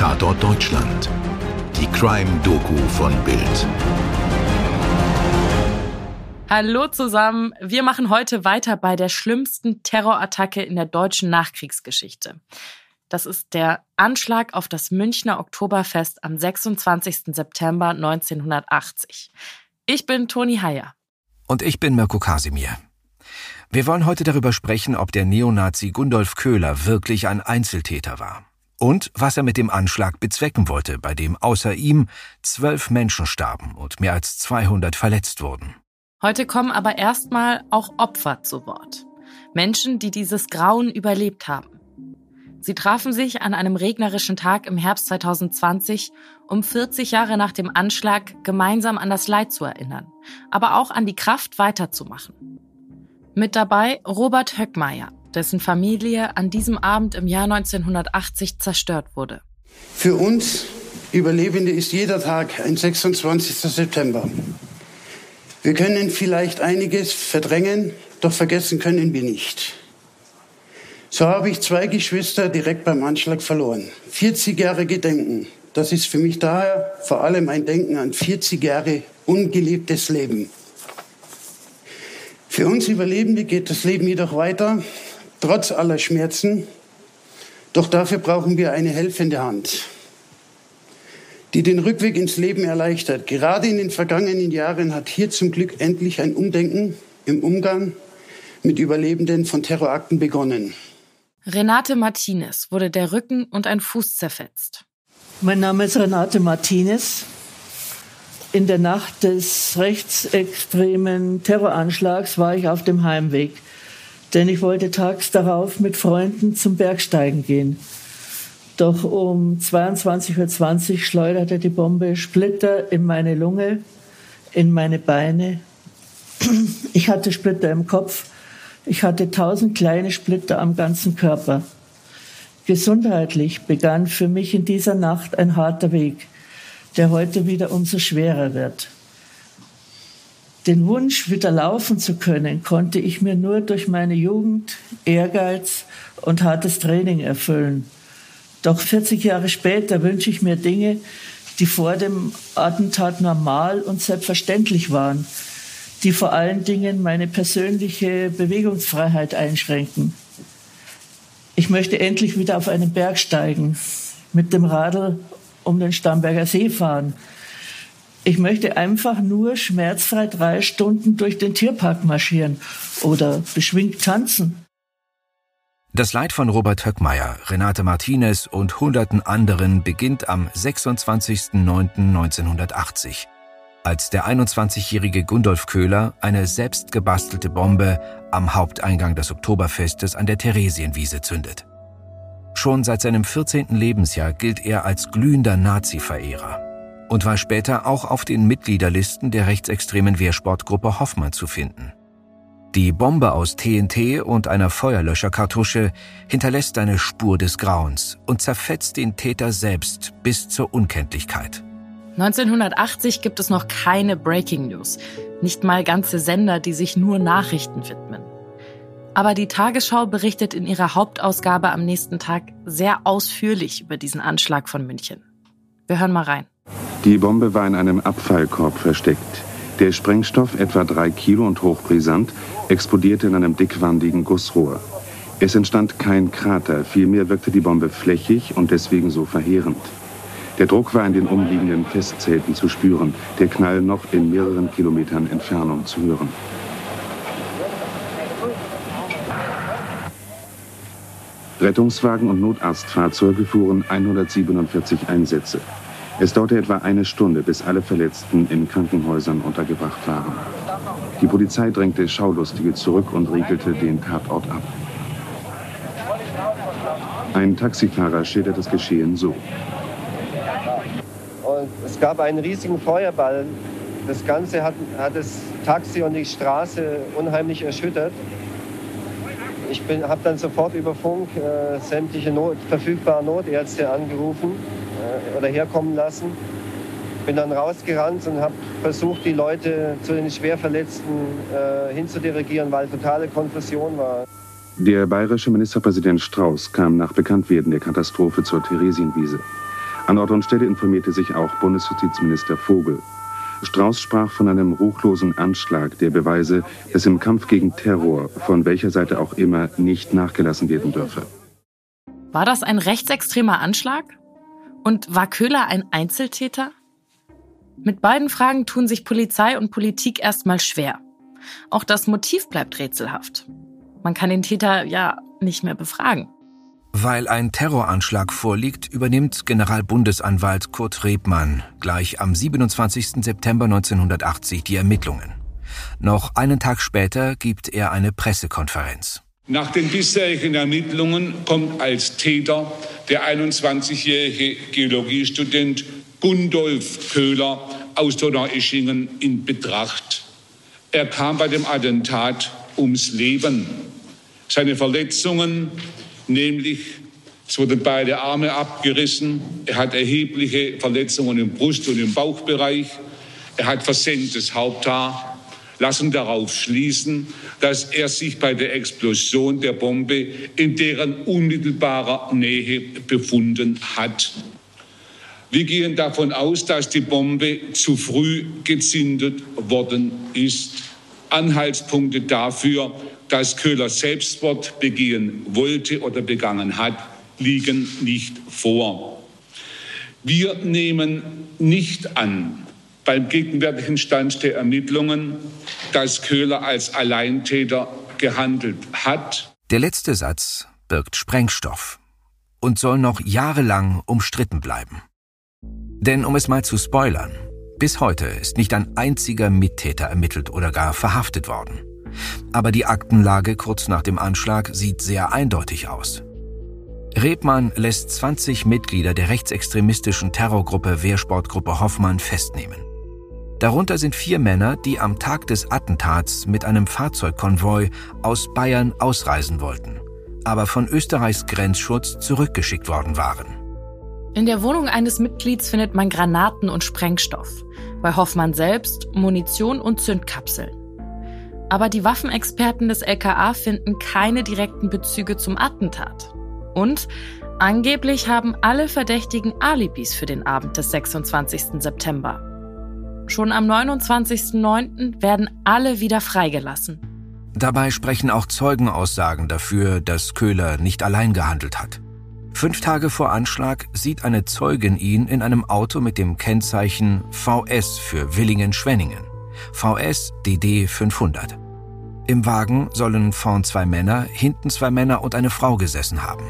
Tatort Deutschland. Die Crime-Doku von Bild. Hallo zusammen. Wir machen heute weiter bei der schlimmsten Terrorattacke in der deutschen Nachkriegsgeschichte. Das ist der Anschlag auf das Münchner Oktoberfest am 26. September 1980. Ich bin Toni Heyer. Und ich bin Mirko Kasimir. Wir wollen heute darüber sprechen, ob der Neonazi Gundolf Köhler wirklich ein Einzeltäter war. Und was er mit dem Anschlag bezwecken wollte, bei dem außer ihm zwölf Menschen starben und mehr als 200 verletzt wurden. Heute kommen aber erstmal auch Opfer zu Wort. Menschen, die dieses Grauen überlebt haben. Sie trafen sich an einem regnerischen Tag im Herbst 2020, um 40 Jahre nach dem Anschlag gemeinsam an das Leid zu erinnern, aber auch an die Kraft weiterzumachen. Mit dabei Robert Höckmeier, dessen Familie an diesem Abend im Jahr 1980 zerstört wurde. Für uns Überlebende ist jeder Tag ein 26. September. Wir können vielleicht einiges verdrängen, doch vergessen können wir nicht. So habe ich zwei Geschwister direkt beim Anschlag verloren. 40 Jahre Gedenken. Das ist für mich daher vor allem ein Denken an 40 Jahre ungelebtes Leben. Für uns Überlebende geht das Leben jedoch weiter, trotz aller Schmerzen. Doch dafür brauchen wir eine helfende Hand die den Rückweg ins Leben erleichtert. Gerade in den vergangenen Jahren hat hier zum Glück endlich ein Umdenken im Umgang mit Überlebenden von Terrorakten begonnen. Renate Martinez wurde der Rücken und ein Fuß zerfetzt. Mein Name ist Renate Martinez. In der Nacht des rechtsextremen Terroranschlags war ich auf dem Heimweg, denn ich wollte tags darauf mit Freunden zum Bergsteigen gehen. Doch um 22.20 Uhr schleuderte die Bombe Splitter in meine Lunge, in meine Beine. Ich hatte Splitter im Kopf. Ich hatte tausend kleine Splitter am ganzen Körper. Gesundheitlich begann für mich in dieser Nacht ein harter Weg, der heute wieder umso schwerer wird. Den Wunsch, wieder laufen zu können, konnte ich mir nur durch meine Jugend, Ehrgeiz und hartes Training erfüllen. Doch 40 Jahre später wünsche ich mir Dinge, die vor dem Attentat normal und selbstverständlich waren, die vor allen Dingen meine persönliche Bewegungsfreiheit einschränken. Ich möchte endlich wieder auf einen Berg steigen, mit dem Radl um den Starnberger See fahren. Ich möchte einfach nur schmerzfrei drei Stunden durch den Tierpark marschieren oder beschwingt tanzen. Das Leid von Robert Höckmeier, Renate Martinez und hunderten anderen beginnt am 26.09.1980, als der 21-jährige Gundolf Köhler eine selbstgebastelte Bombe am Haupteingang des Oktoberfestes an der Theresienwiese zündet. Schon seit seinem 14. Lebensjahr gilt er als glühender Nazi-Verehrer und war später auch auf den Mitgliederlisten der rechtsextremen Wehrsportgruppe Hoffmann zu finden. Die Bombe aus TNT und einer Feuerlöscherkartusche hinterlässt eine Spur des Grauens und zerfetzt den Täter selbst bis zur Unkenntlichkeit. 1980 gibt es noch keine Breaking News, nicht mal ganze Sender, die sich nur Nachrichten widmen. Aber die Tagesschau berichtet in ihrer Hauptausgabe am nächsten Tag sehr ausführlich über diesen Anschlag von München. Wir hören mal rein. Die Bombe war in einem Abfallkorb versteckt. Der Sprengstoff, etwa drei Kilo und hochbrisant, explodierte in einem dickwandigen Gussrohr. Es entstand kein Krater, vielmehr wirkte die Bombe flächig und deswegen so verheerend. Der Druck war in den umliegenden Festzelten zu spüren, der Knall noch in mehreren Kilometern Entfernung zu hören. Rettungswagen und Notarztfahrzeuge fuhren 147 Einsätze. Es dauerte etwa eine Stunde, bis alle Verletzten in Krankenhäusern untergebracht waren. Die Polizei drängte Schaulustige zurück und riegelte den Tatort ab. Ein Taxifahrer schildert das Geschehen so. Und es gab einen riesigen Feuerball. Das Ganze hat, hat das Taxi und die Straße unheimlich erschüttert. Ich habe dann sofort über Funk äh, sämtliche Not, verfügbare Notärzte angerufen oder herkommen lassen. Bin dann rausgerannt und habe versucht, die Leute zu den Schwerverletzten äh, hinzudirigieren, weil totale Konfusion war. Der bayerische Ministerpräsident Strauß kam nach Bekanntwerden der Katastrophe zur Theresienwiese. An Ort und Stelle informierte sich auch Bundesjustizminister Vogel. Strauß sprach von einem ruchlosen Anschlag, der beweise, dass im Kampf gegen Terror, von welcher Seite auch immer, nicht nachgelassen werden dürfe. War das ein rechtsextremer Anschlag? Und war Köhler ein Einzeltäter? Mit beiden Fragen tun sich Polizei und Politik erstmal schwer. Auch das Motiv bleibt rätselhaft. Man kann den Täter ja nicht mehr befragen. Weil ein Terroranschlag vorliegt, übernimmt Generalbundesanwalt Kurt Rebmann gleich am 27. September 1980 die Ermittlungen. Noch einen Tag später gibt er eine Pressekonferenz. Nach den bisherigen Ermittlungen kommt als Täter der 21-jährige Geologiestudent Gundolf Köhler aus Donaueschingen in Betracht. Er kam bei dem Attentat ums Leben. Seine Verletzungen, nämlich es wurden beide Arme abgerissen, er hat erhebliche Verletzungen im Brust- und im Bauchbereich, er hat versenktes Haupthaar, lassen darauf schließen, dass er sich bei der Explosion der Bombe in deren unmittelbarer Nähe befunden hat. Wir gehen davon aus, dass die Bombe zu früh gezündet worden ist. Anhaltspunkte dafür, dass Köhler Selbstmord begehen wollte oder begangen hat, liegen nicht vor. Wir nehmen nicht an, beim gegenwärtigen Stand der Ermittlungen, dass Köhler als Alleintäter gehandelt hat. Der letzte Satz birgt Sprengstoff und soll noch jahrelang umstritten bleiben. Denn um es mal zu spoilern, bis heute ist nicht ein einziger Mittäter ermittelt oder gar verhaftet worden. Aber die Aktenlage kurz nach dem Anschlag sieht sehr eindeutig aus. Rebmann lässt 20 Mitglieder der rechtsextremistischen Terrorgruppe Wehrsportgruppe Hoffmann festnehmen. Darunter sind vier Männer, die am Tag des Attentats mit einem Fahrzeugkonvoi aus Bayern ausreisen wollten, aber von Österreichs Grenzschutz zurückgeschickt worden waren. In der Wohnung eines Mitglieds findet man Granaten und Sprengstoff, bei Hoffmann selbst Munition und Zündkapseln. Aber die Waffenexperten des LKA finden keine direkten Bezüge zum Attentat. Und angeblich haben alle Verdächtigen Alibis für den Abend des 26. September. Schon am 29.09. werden alle wieder freigelassen. Dabei sprechen auch Zeugenaussagen dafür, dass Köhler nicht allein gehandelt hat. Fünf Tage vor Anschlag sieht eine Zeugin ihn in einem Auto mit dem Kennzeichen VS für Willingen-Schwenningen. VS DD 500. Im Wagen sollen vorn zwei Männer, hinten zwei Männer und eine Frau gesessen haben.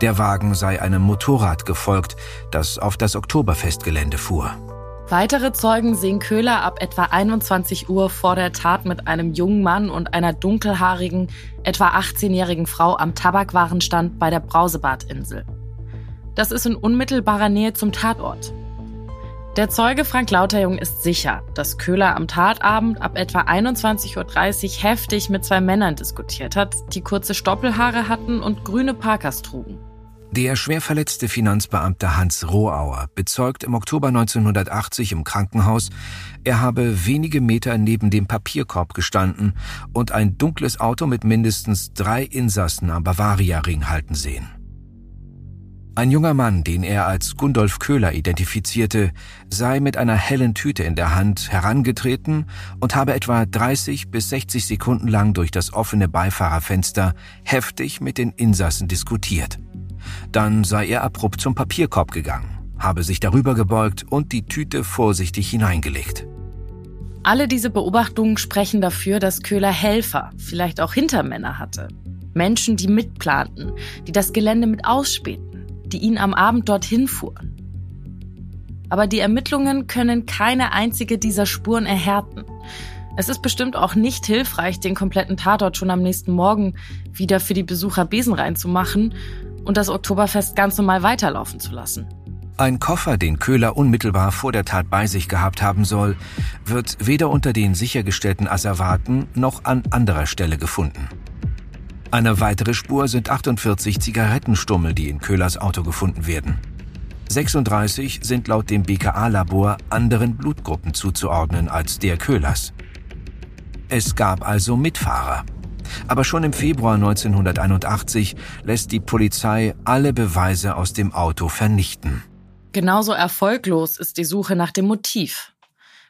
Der Wagen sei einem Motorrad gefolgt, das auf das Oktoberfestgelände fuhr. Weitere Zeugen sehen Köhler ab etwa 21 Uhr vor der Tat mit einem jungen Mann und einer dunkelhaarigen, etwa 18-jährigen Frau am Tabakwarenstand bei der Brausebadinsel. Das ist in unmittelbarer Nähe zum Tatort. Der Zeuge Frank Lauterjung ist sicher, dass Köhler am Tatabend ab etwa 21.30 Uhr heftig mit zwei Männern diskutiert hat, die kurze Stoppelhaare hatten und grüne Parkers trugen. Der schwer verletzte Finanzbeamte Hans Rohauer bezeugt im Oktober 1980 im Krankenhaus, er habe wenige Meter neben dem Papierkorb gestanden und ein dunkles Auto mit mindestens drei Insassen am Bavaria-Ring halten sehen. Ein junger Mann, den er als Gundolf Köhler identifizierte, sei mit einer hellen Tüte in der Hand herangetreten und habe etwa 30 bis 60 Sekunden lang durch das offene Beifahrerfenster heftig mit den Insassen diskutiert. Dann sei er abrupt zum Papierkorb gegangen, habe sich darüber gebeugt und die Tüte vorsichtig hineingelegt. Alle diese Beobachtungen sprechen dafür, dass Köhler Helfer, vielleicht auch Hintermänner hatte. Menschen, die mitplanten, die das Gelände mit ausspähten, die ihn am Abend dorthin fuhren. Aber die Ermittlungen können keine einzige dieser Spuren erhärten. Es ist bestimmt auch nicht hilfreich, den kompletten Tatort schon am nächsten Morgen wieder für die Besucher besenrein zu machen und das Oktoberfest ganz normal weiterlaufen zu lassen. Ein Koffer, den Köhler unmittelbar vor der Tat bei sich gehabt haben soll, wird weder unter den sichergestellten Asservaten noch an anderer Stelle gefunden. Eine weitere Spur sind 48 Zigarettenstummel, die in Köhlers Auto gefunden werden. 36 sind laut dem BKA-Labor anderen Blutgruppen zuzuordnen als der Köhlers. Es gab also Mitfahrer. Aber schon im Februar 1981 lässt die Polizei alle Beweise aus dem Auto vernichten. Genauso erfolglos ist die Suche nach dem Motiv.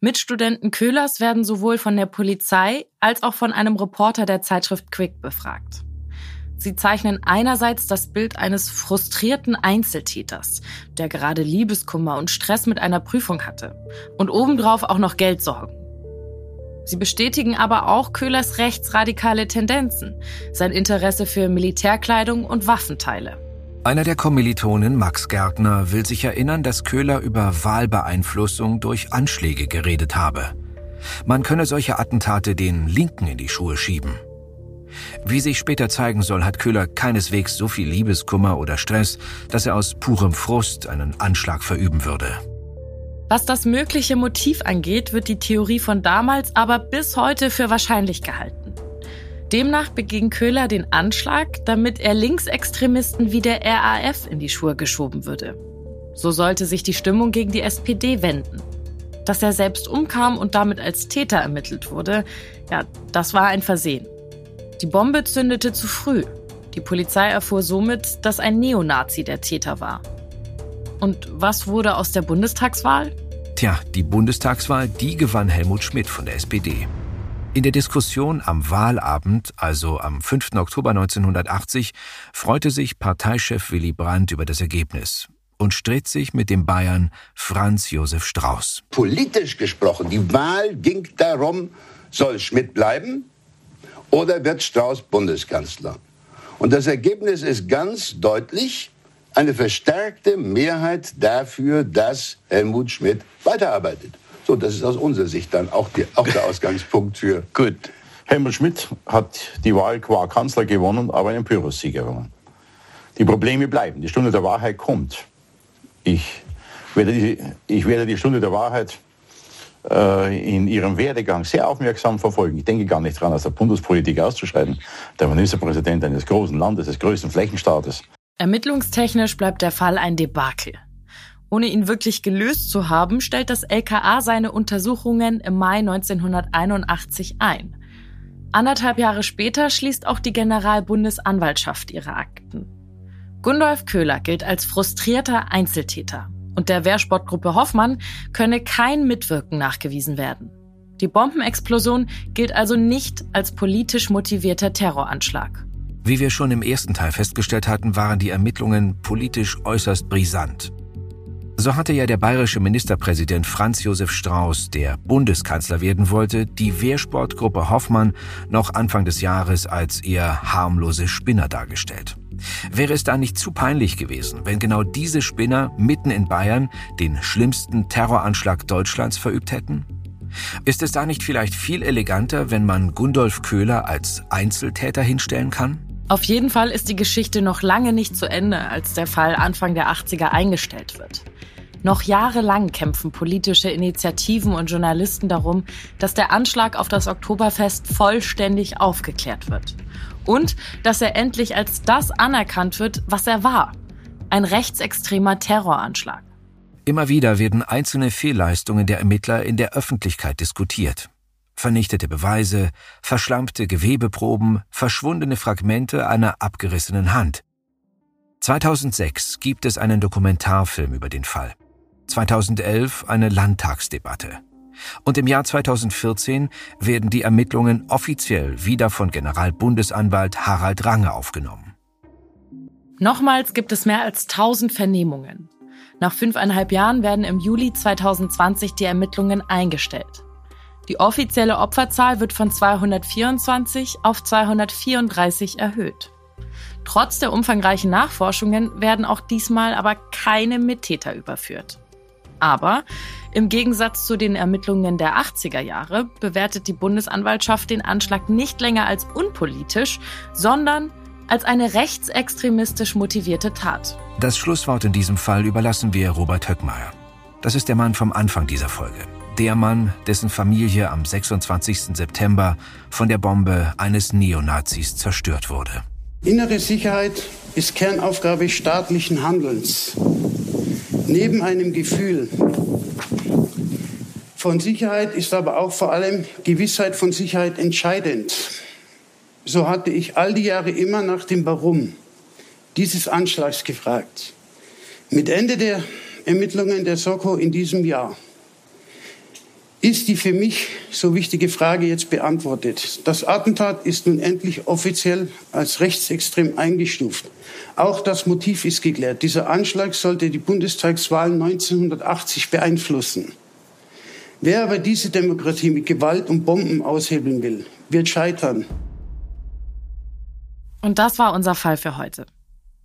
Mitstudenten Köhlers werden sowohl von der Polizei als auch von einem Reporter der Zeitschrift Quick befragt. Sie zeichnen einerseits das Bild eines frustrierten Einzeltäters, der gerade Liebeskummer und Stress mit einer Prüfung hatte und obendrauf auch noch Geldsorgen. Sie bestätigen aber auch Köhlers rechtsradikale Tendenzen, sein Interesse für Militärkleidung und Waffenteile. Einer der Kommilitonen, Max Gärtner, will sich erinnern, dass Köhler über Wahlbeeinflussung durch Anschläge geredet habe. Man könne solche Attentate den Linken in die Schuhe schieben. Wie sich später zeigen soll, hat Köhler keineswegs so viel Liebeskummer oder Stress, dass er aus purem Frust einen Anschlag verüben würde. Was das mögliche Motiv angeht, wird die Theorie von damals aber bis heute für wahrscheinlich gehalten. Demnach beging Köhler den Anschlag, damit er Linksextremisten wie der RAF in die Schuhe geschoben würde. So sollte sich die Stimmung gegen die SPD wenden. Dass er selbst umkam und damit als Täter ermittelt wurde, ja, das war ein Versehen. Die Bombe zündete zu früh. Die Polizei erfuhr somit, dass ein Neonazi der Täter war. Und was wurde aus der Bundestagswahl? Tja, die Bundestagswahl, die gewann Helmut Schmidt von der SPD. In der Diskussion am Wahlabend, also am 5. Oktober 1980, freute sich Parteichef Willy Brandt über das Ergebnis und stritt sich mit dem Bayern Franz Josef Strauß. Politisch gesprochen, die Wahl ging darum, soll Schmidt bleiben oder wird Strauß Bundeskanzler? Und das Ergebnis ist ganz deutlich eine verstärkte Mehrheit dafür, dass Helmut Schmidt weiterarbeitet. So, das ist aus unserer Sicht dann auch, die, auch der Ausgangspunkt für. Gut. Helmut Schmidt hat die Wahl qua Kanzler gewonnen, aber einen Pyrrhussieg gewonnen. Die Probleme bleiben. Die Stunde der Wahrheit kommt. Ich werde die, ich werde die Stunde der Wahrheit äh, in ihrem Werdegang sehr aufmerksam verfolgen. Ich denke gar nicht daran, aus der Bundespolitik auszuscheiden. Der Ministerpräsident eines großen Landes, des größten Flächenstaates. Ermittlungstechnisch bleibt der Fall ein Debakel. Ohne ihn wirklich gelöst zu haben, stellt das LKA seine Untersuchungen im Mai 1981 ein. Anderthalb Jahre später schließt auch die Generalbundesanwaltschaft ihre Akten. Gundolf Köhler gilt als frustrierter Einzeltäter und der Wehrsportgruppe Hoffmann könne kein Mitwirken nachgewiesen werden. Die Bombenexplosion gilt also nicht als politisch motivierter Terroranschlag. Wie wir schon im ersten Teil festgestellt hatten, waren die Ermittlungen politisch äußerst brisant. So hatte ja der bayerische Ministerpräsident Franz Josef Strauß, der Bundeskanzler werden wollte, die Wehrsportgruppe Hoffmann noch Anfang des Jahres als eher harmlose Spinner dargestellt. Wäre es da nicht zu peinlich gewesen, wenn genau diese Spinner mitten in Bayern den schlimmsten Terroranschlag Deutschlands verübt hätten? Ist es da nicht vielleicht viel eleganter, wenn man Gundolf Köhler als Einzeltäter hinstellen kann? Auf jeden Fall ist die Geschichte noch lange nicht zu Ende, als der Fall Anfang der 80er eingestellt wird. Noch jahrelang kämpfen politische Initiativen und Journalisten darum, dass der Anschlag auf das Oktoberfest vollständig aufgeklärt wird. Und dass er endlich als das anerkannt wird, was er war. Ein rechtsextremer Terroranschlag. Immer wieder werden einzelne Fehlleistungen der Ermittler in der Öffentlichkeit diskutiert vernichtete Beweise, verschlammte Gewebeproben, verschwundene Fragmente einer abgerissenen Hand. 2006 gibt es einen Dokumentarfilm über den Fall. 2011 eine Landtagsdebatte. Und im Jahr 2014 werden die Ermittlungen offiziell wieder von Generalbundesanwalt Harald Range aufgenommen. Nochmals gibt es mehr als 1000 Vernehmungen. Nach fünfeinhalb Jahren werden im Juli 2020 die Ermittlungen eingestellt. Die offizielle Opferzahl wird von 224 auf 234 erhöht. Trotz der umfangreichen Nachforschungen werden auch diesmal aber keine Mittäter überführt. Aber im Gegensatz zu den Ermittlungen der 80er Jahre bewertet die Bundesanwaltschaft den Anschlag nicht länger als unpolitisch, sondern als eine rechtsextremistisch motivierte Tat. Das Schlusswort in diesem Fall überlassen wir Robert Höckmeier. Das ist der Mann vom Anfang dieser Folge. Der Mann, dessen Familie am 26. September von der Bombe eines Neonazis zerstört wurde. Innere Sicherheit ist Kernaufgabe staatlichen Handelns. Neben einem Gefühl von Sicherheit ist aber auch vor allem Gewissheit von Sicherheit entscheidend. So hatte ich all die Jahre immer nach dem Warum dieses Anschlags gefragt. Mit Ende der Ermittlungen der Soko in diesem Jahr ist die für mich so wichtige Frage jetzt beantwortet. Das Attentat ist nun endlich offiziell als rechtsextrem eingestuft. Auch das Motiv ist geklärt. Dieser Anschlag sollte die Bundestagswahl 1980 beeinflussen. Wer aber diese Demokratie mit Gewalt und Bomben aushebeln will, wird scheitern. Und das war unser Fall für heute.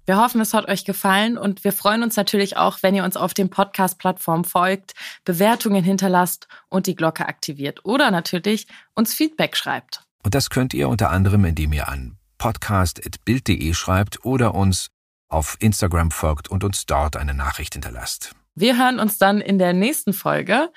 Wir hoffen, es hat euch gefallen und wir freuen uns natürlich auch, wenn ihr uns auf den Podcast-Plattformen folgt, Bewertungen hinterlasst und die Glocke aktiviert oder natürlich uns Feedback schreibt. Und das könnt ihr unter anderem, indem ihr an podcast.bild.de schreibt oder uns auf Instagram folgt und uns dort eine Nachricht hinterlasst. Wir hören uns dann in der nächsten Folge.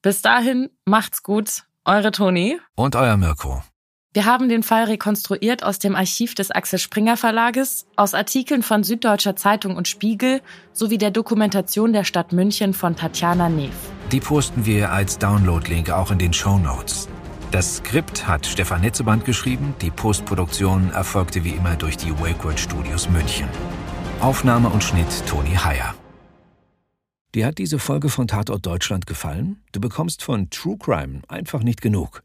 Bis dahin, macht's gut. Eure Toni. Und euer Mirko. Wir haben den Fall rekonstruiert aus dem Archiv des Axel Springer Verlages, aus Artikeln von Süddeutscher Zeitung und Spiegel sowie der Dokumentation der Stadt München von Tatjana Neef. Die posten wir als Download-Link auch in den Show Notes. Das Skript hat Stefan Netzeband geschrieben, die Postproduktion erfolgte wie immer durch die Wakeword Studios München. Aufnahme und Schnitt Toni Heyer. Dir hat diese Folge von Tatort Deutschland gefallen? Du bekommst von True Crime einfach nicht genug.